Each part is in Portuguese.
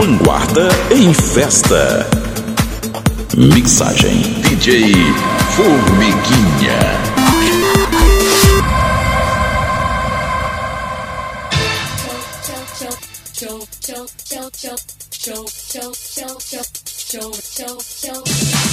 vanguarda em festa. Mixagem DJ Formiguinha. Vanguarda em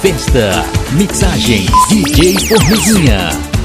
festa. Mixagem DJ Formiguinha.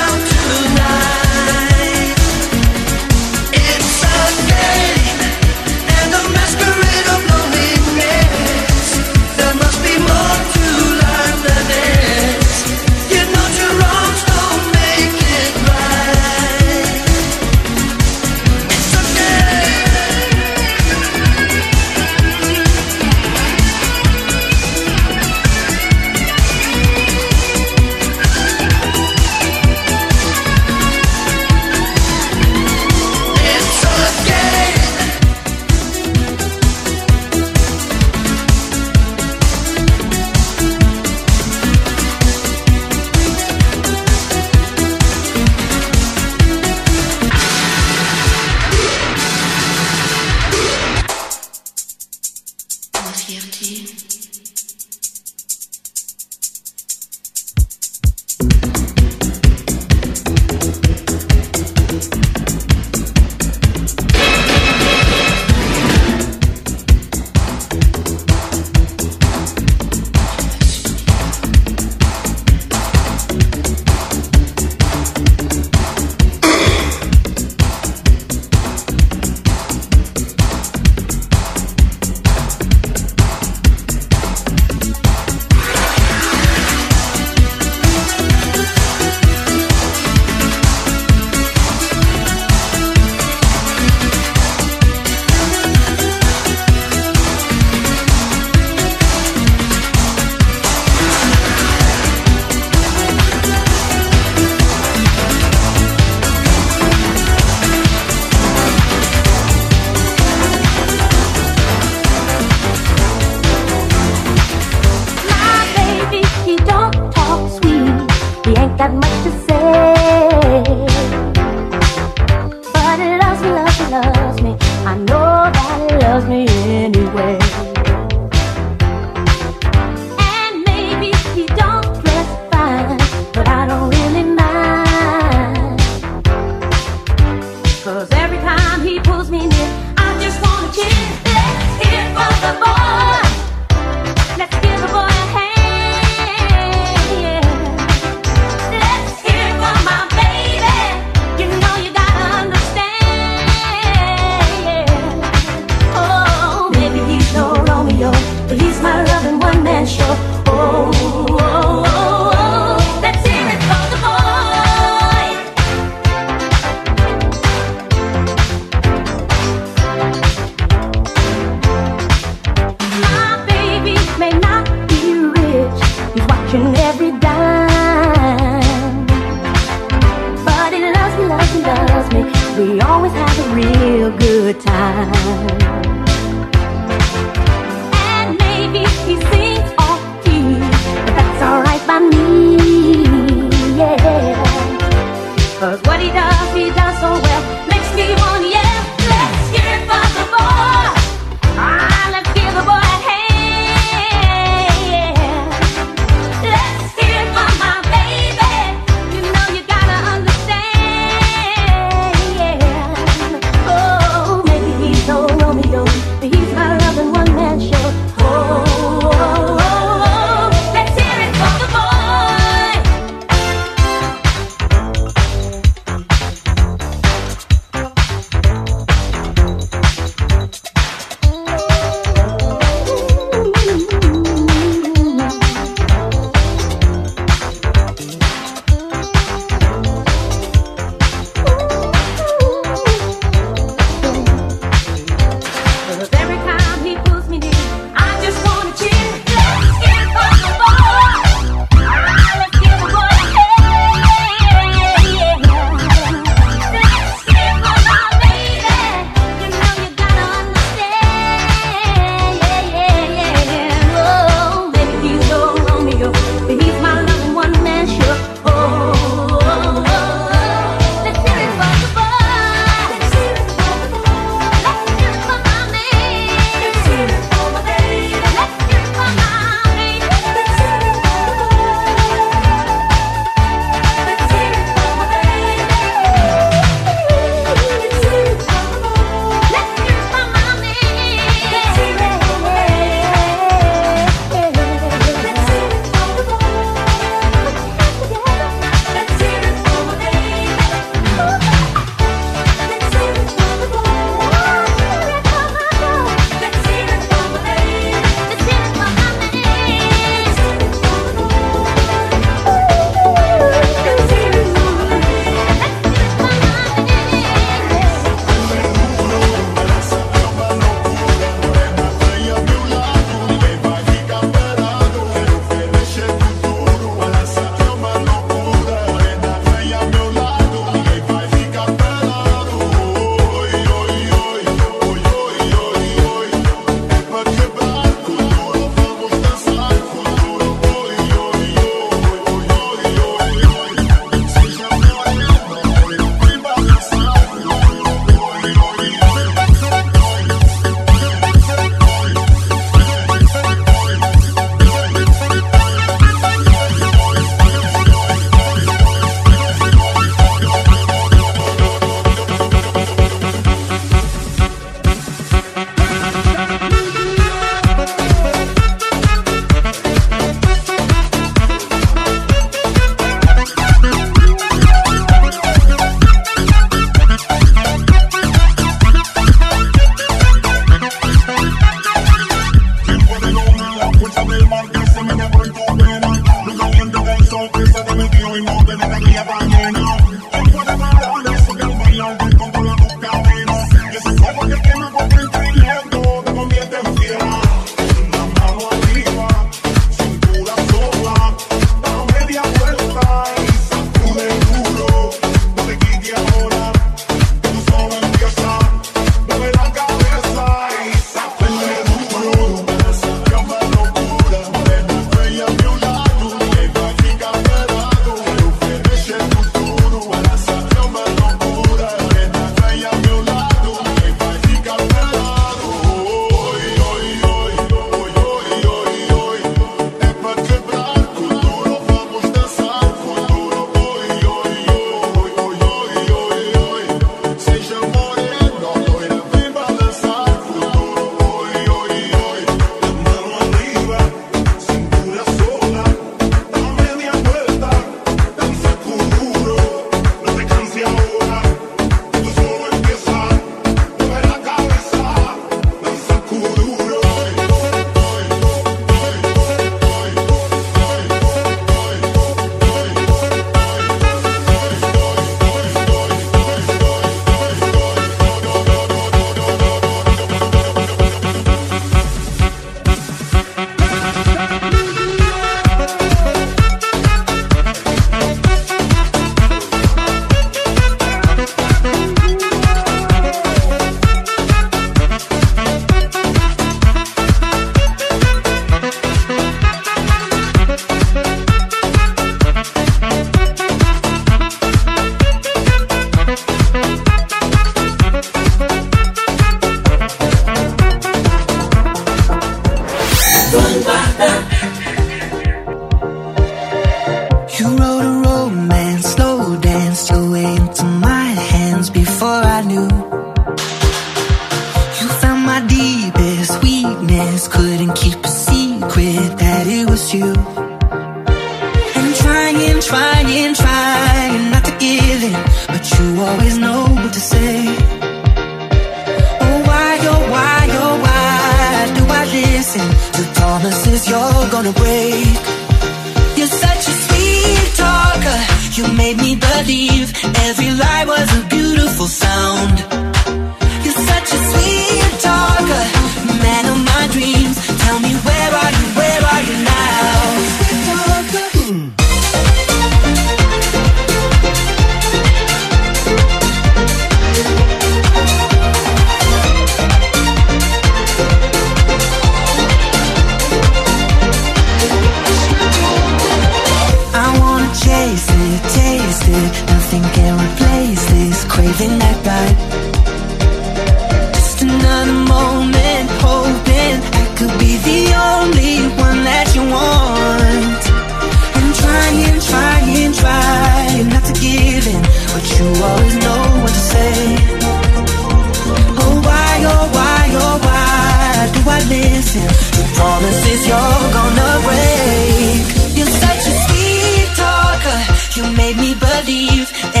that you're gonna break. You're such a sweet talker, you made me believe.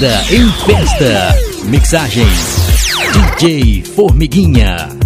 Em Festa. Mixagens. DJ Formiguinha.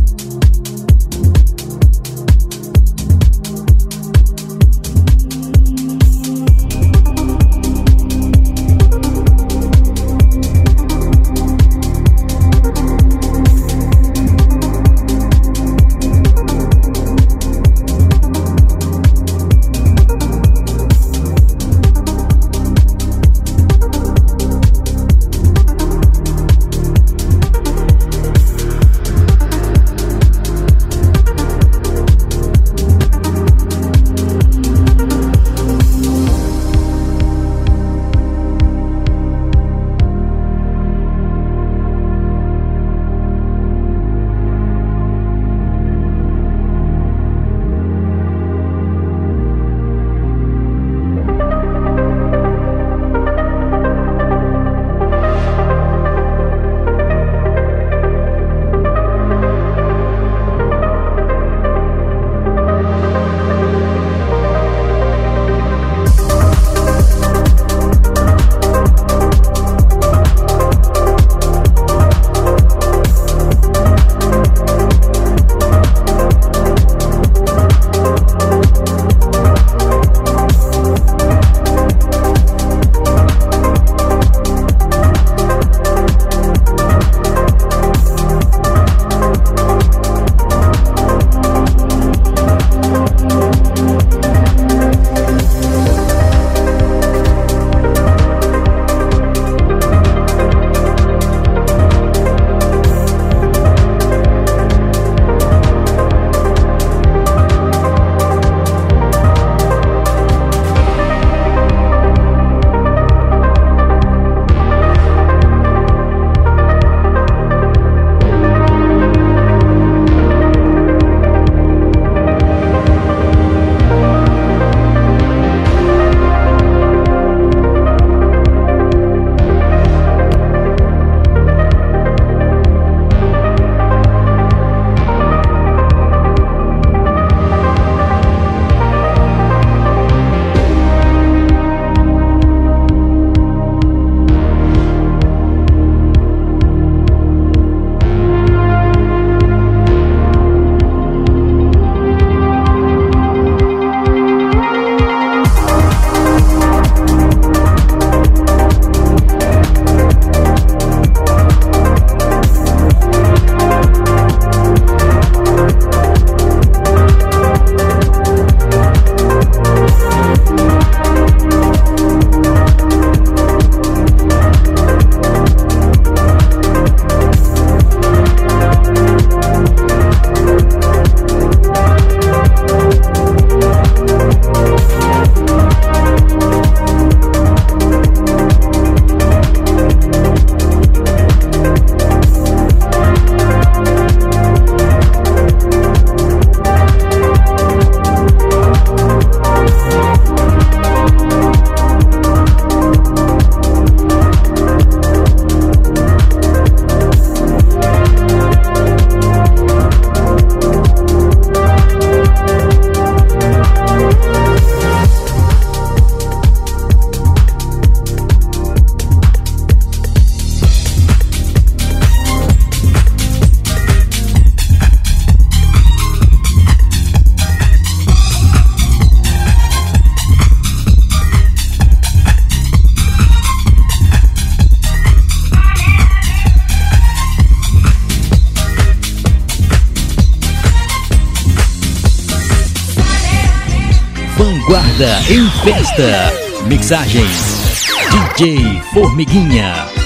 Em festa. Mixagens DJ Formiguinha.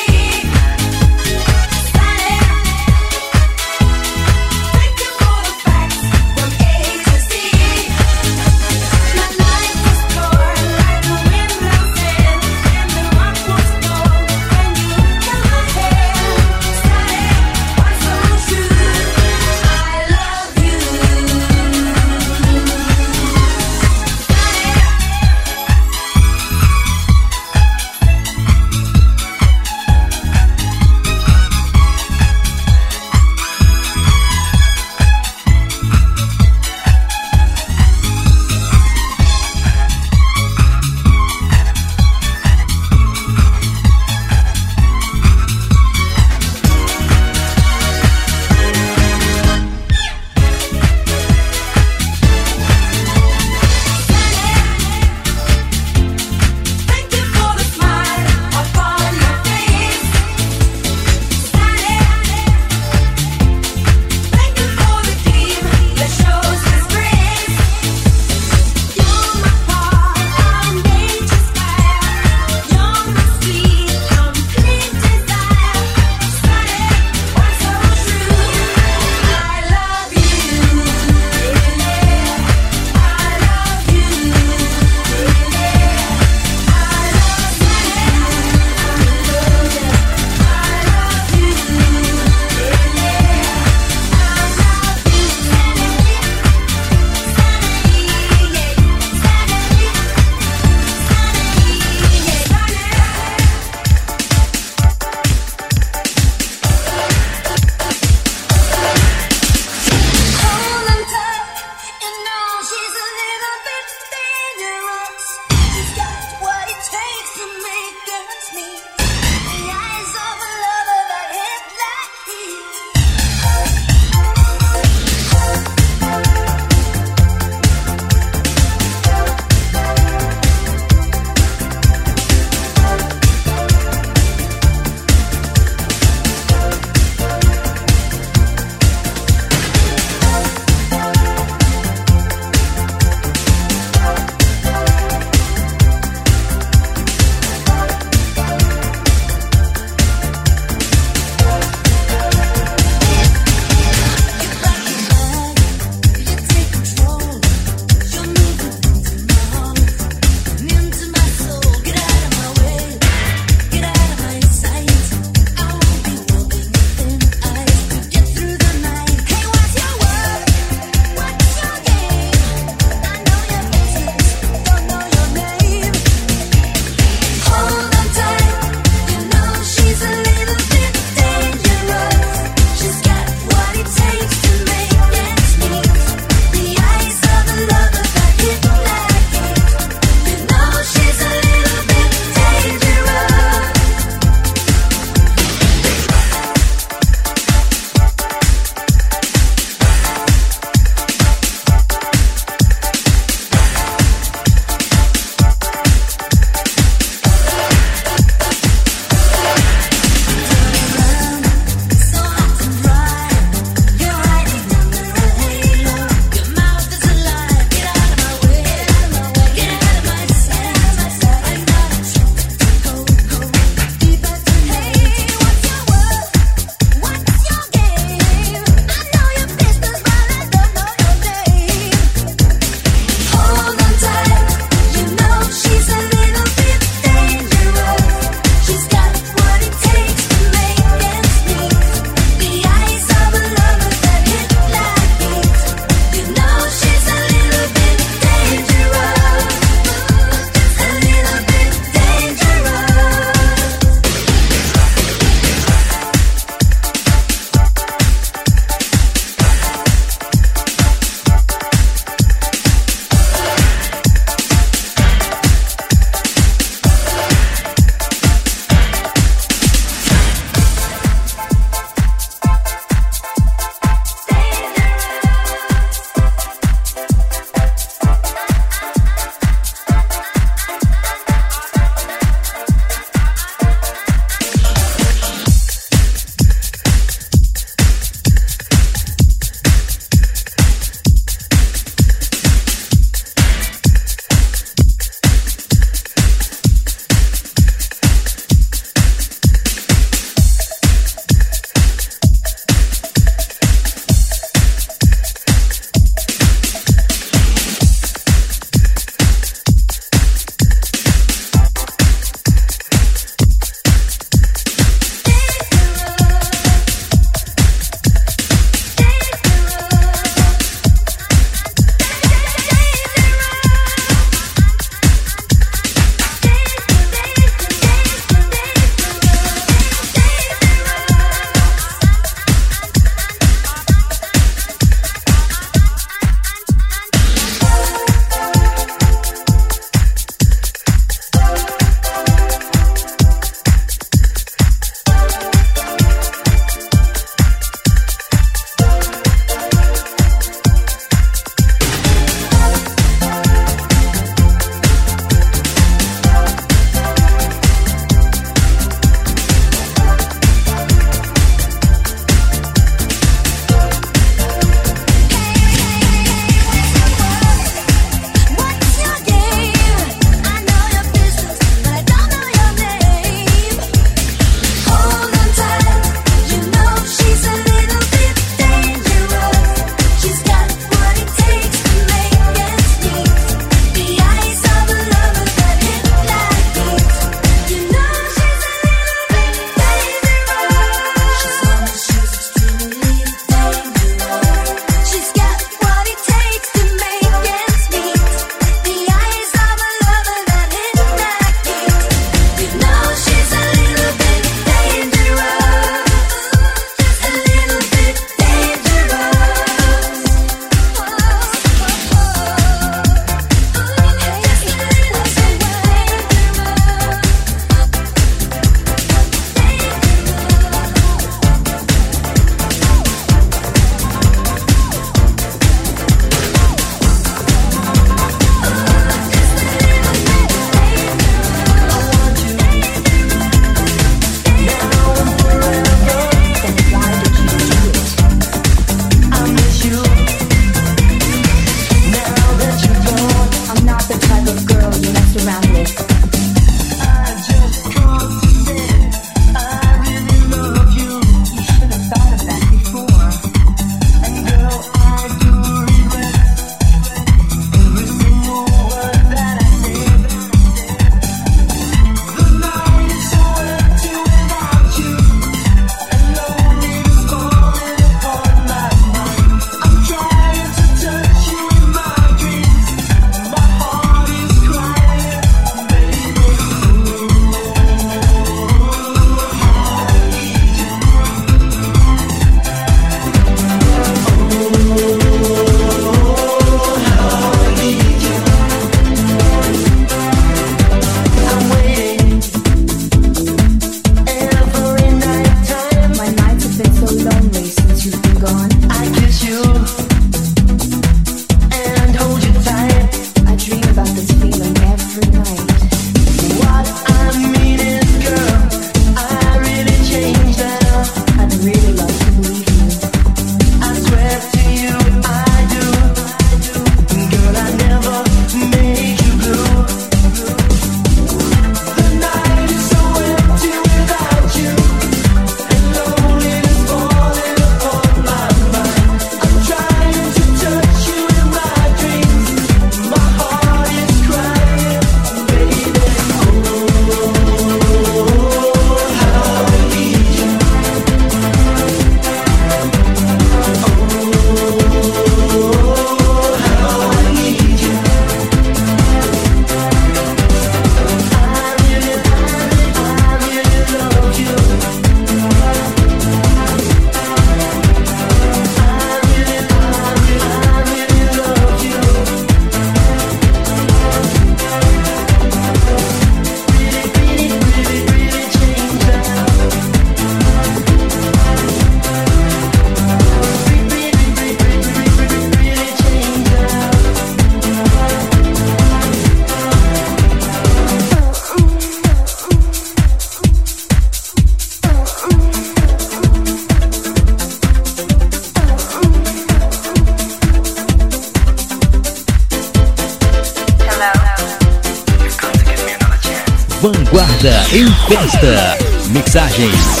Em festa. Mixagens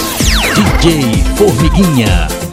DJ Formiguinha.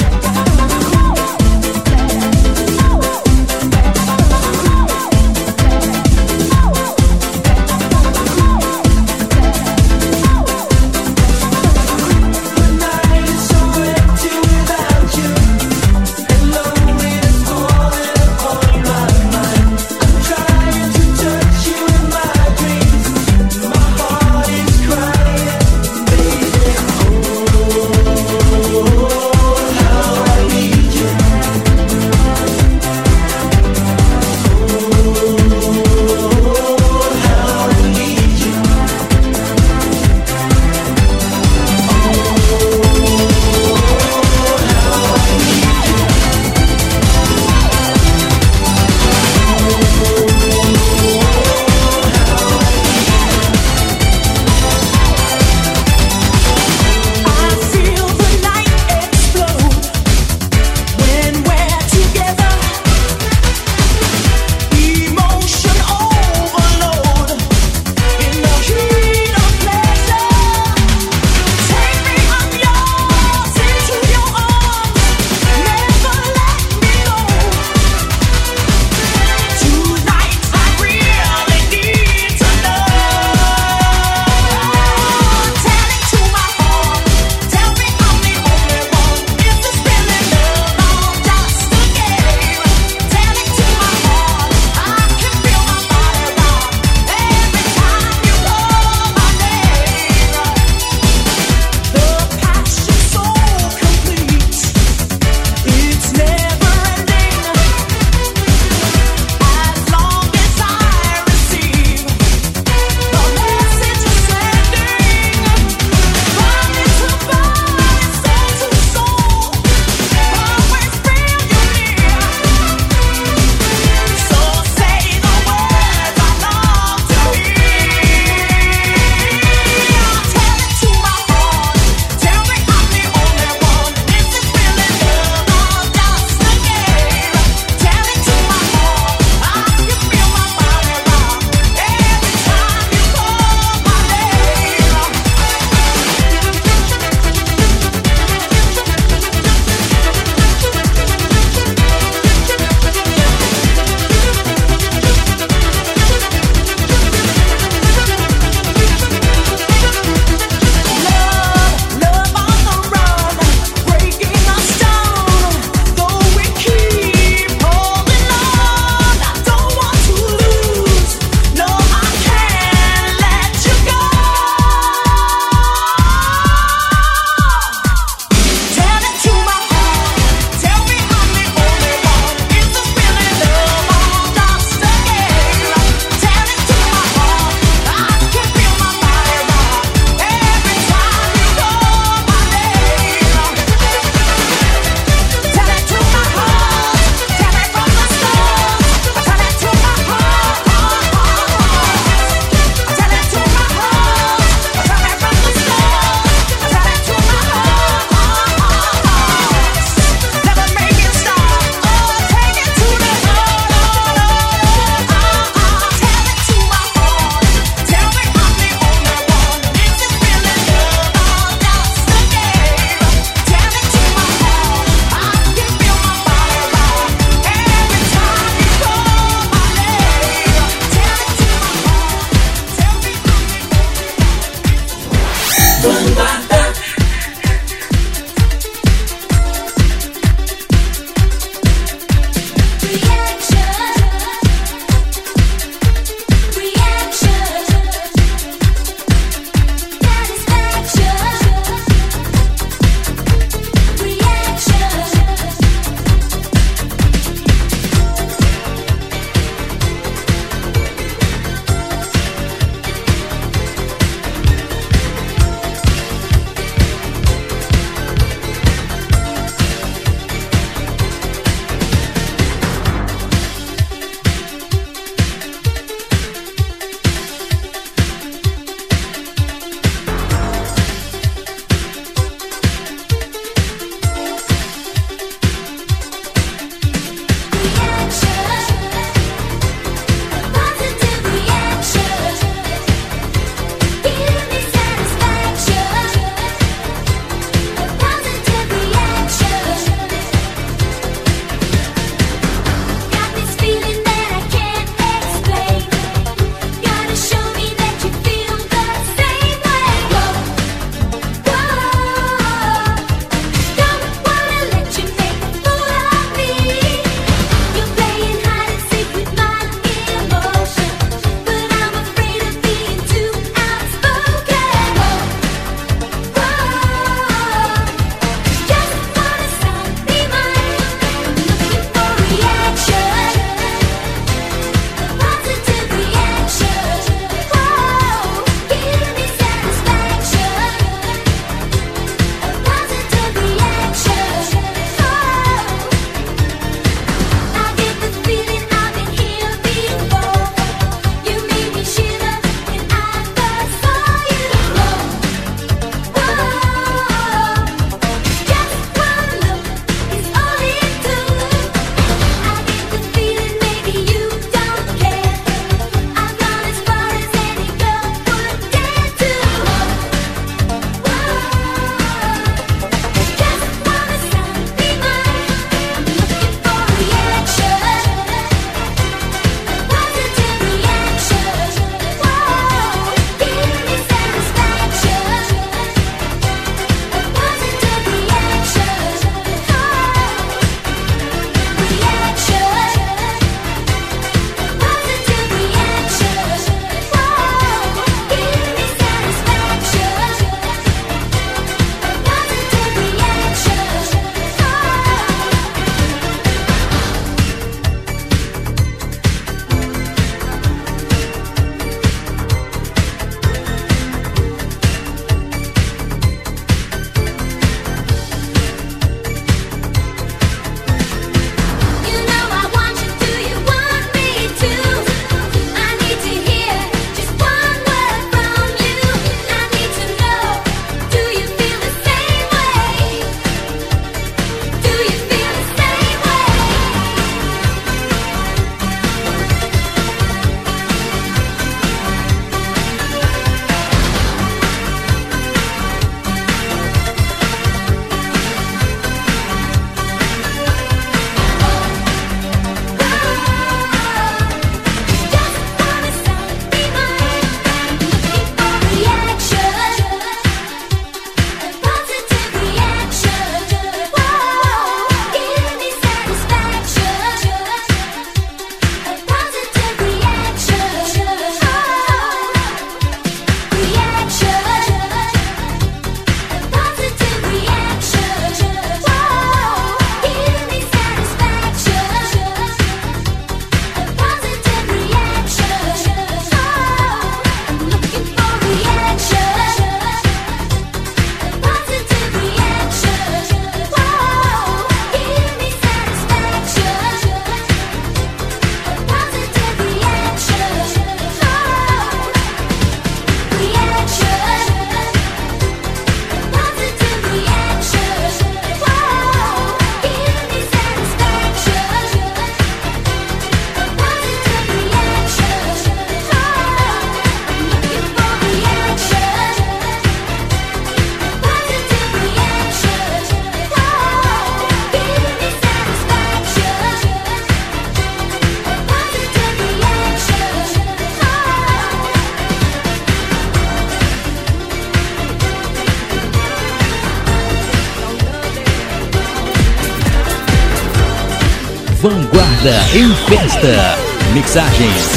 Em festa. Mixagens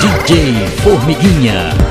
DJ Formiguinha.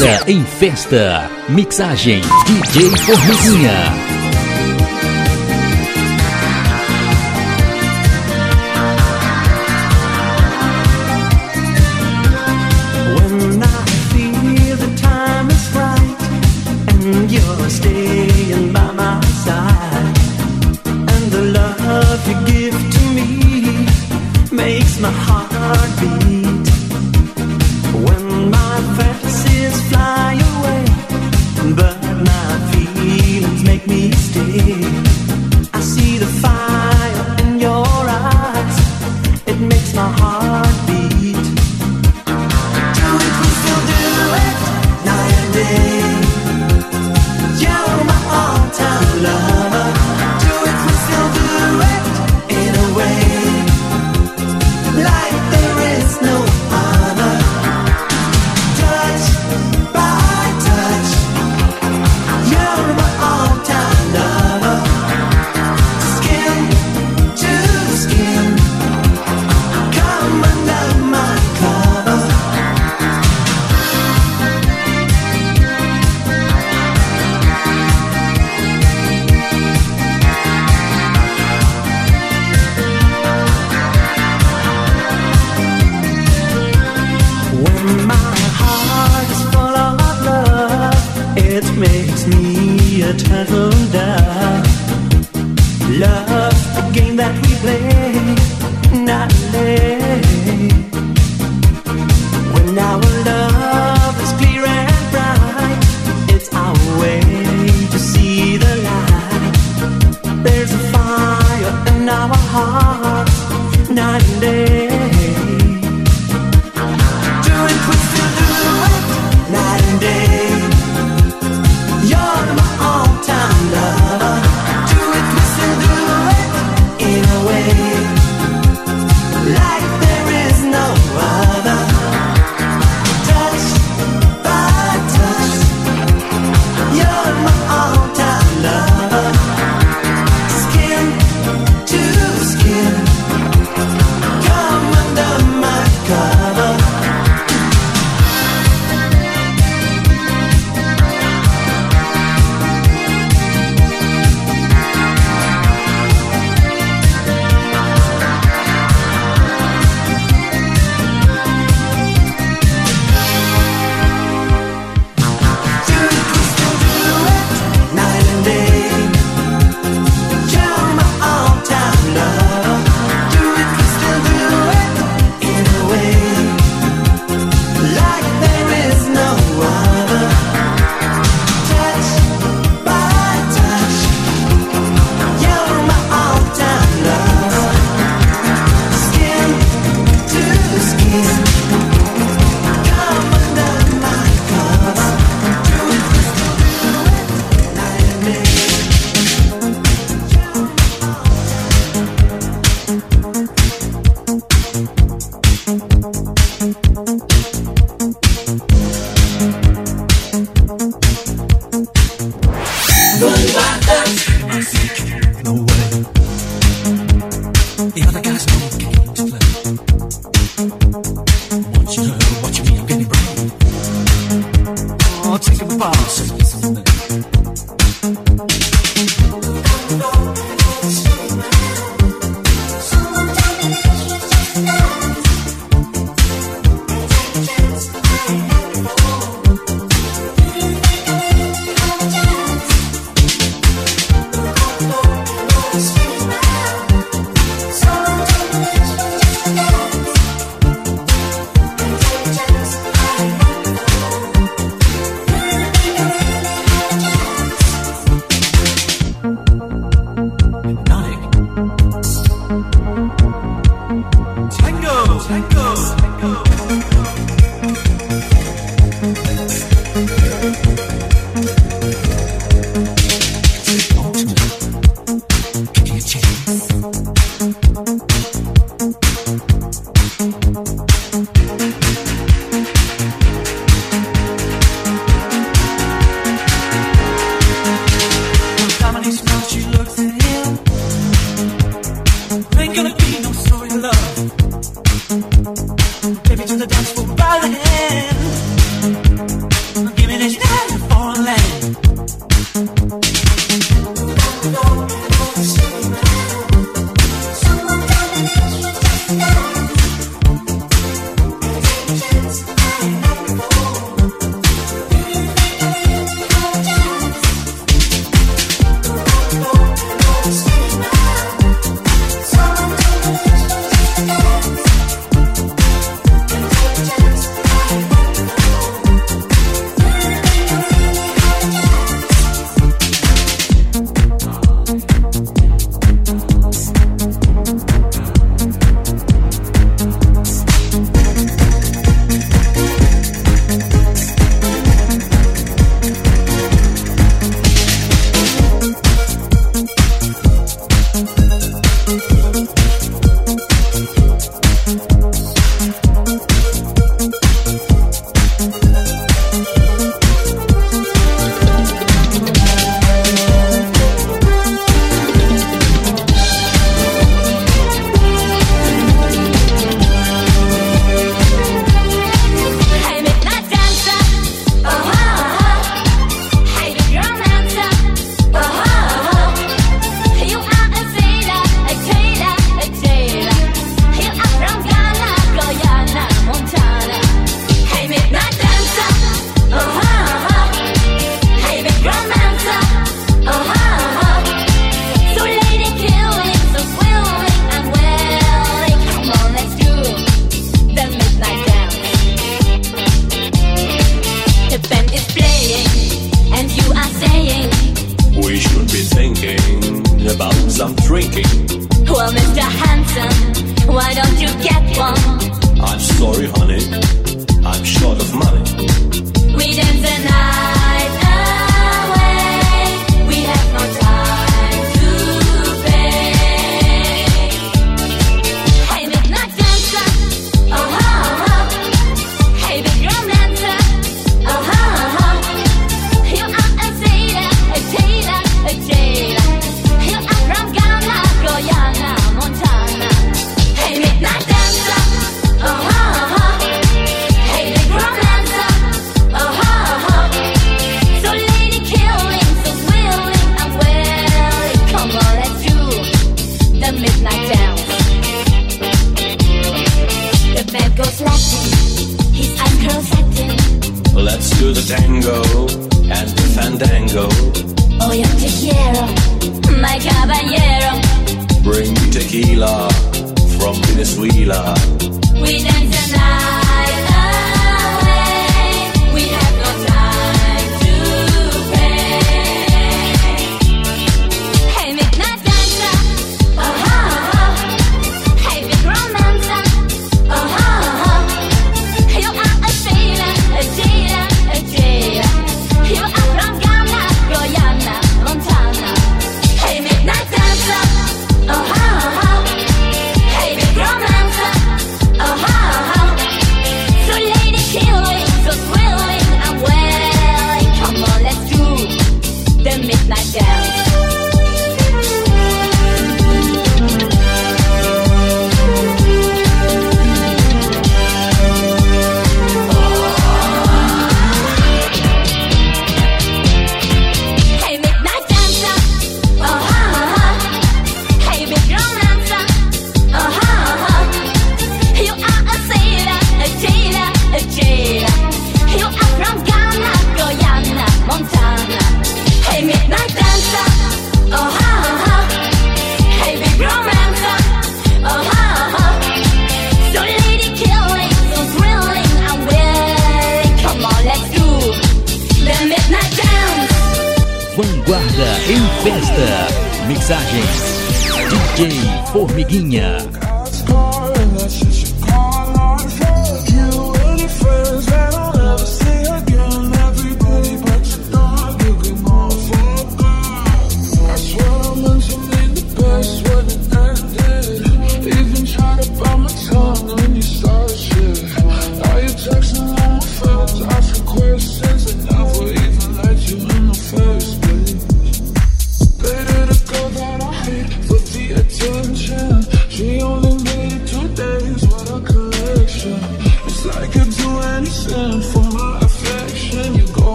Vanguarda em festa. Mixagem DJ Formiguinha. see.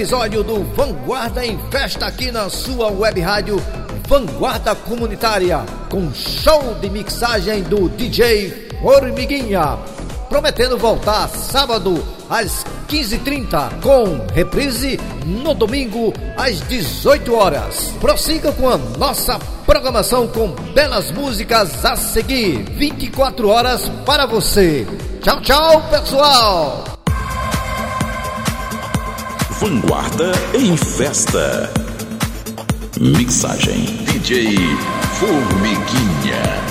episódio do Vanguarda em Festa aqui na sua web rádio Vanguarda Comunitária, com show de mixagem do DJ Formiguinha, prometendo voltar sábado às 15h30, com reprise no domingo às 18 horas. Prossiga com a nossa programação com belas músicas a seguir, 24 horas para você. Tchau, tchau, pessoal! Vanguarda em festa. Mixagem DJ Formiguinha.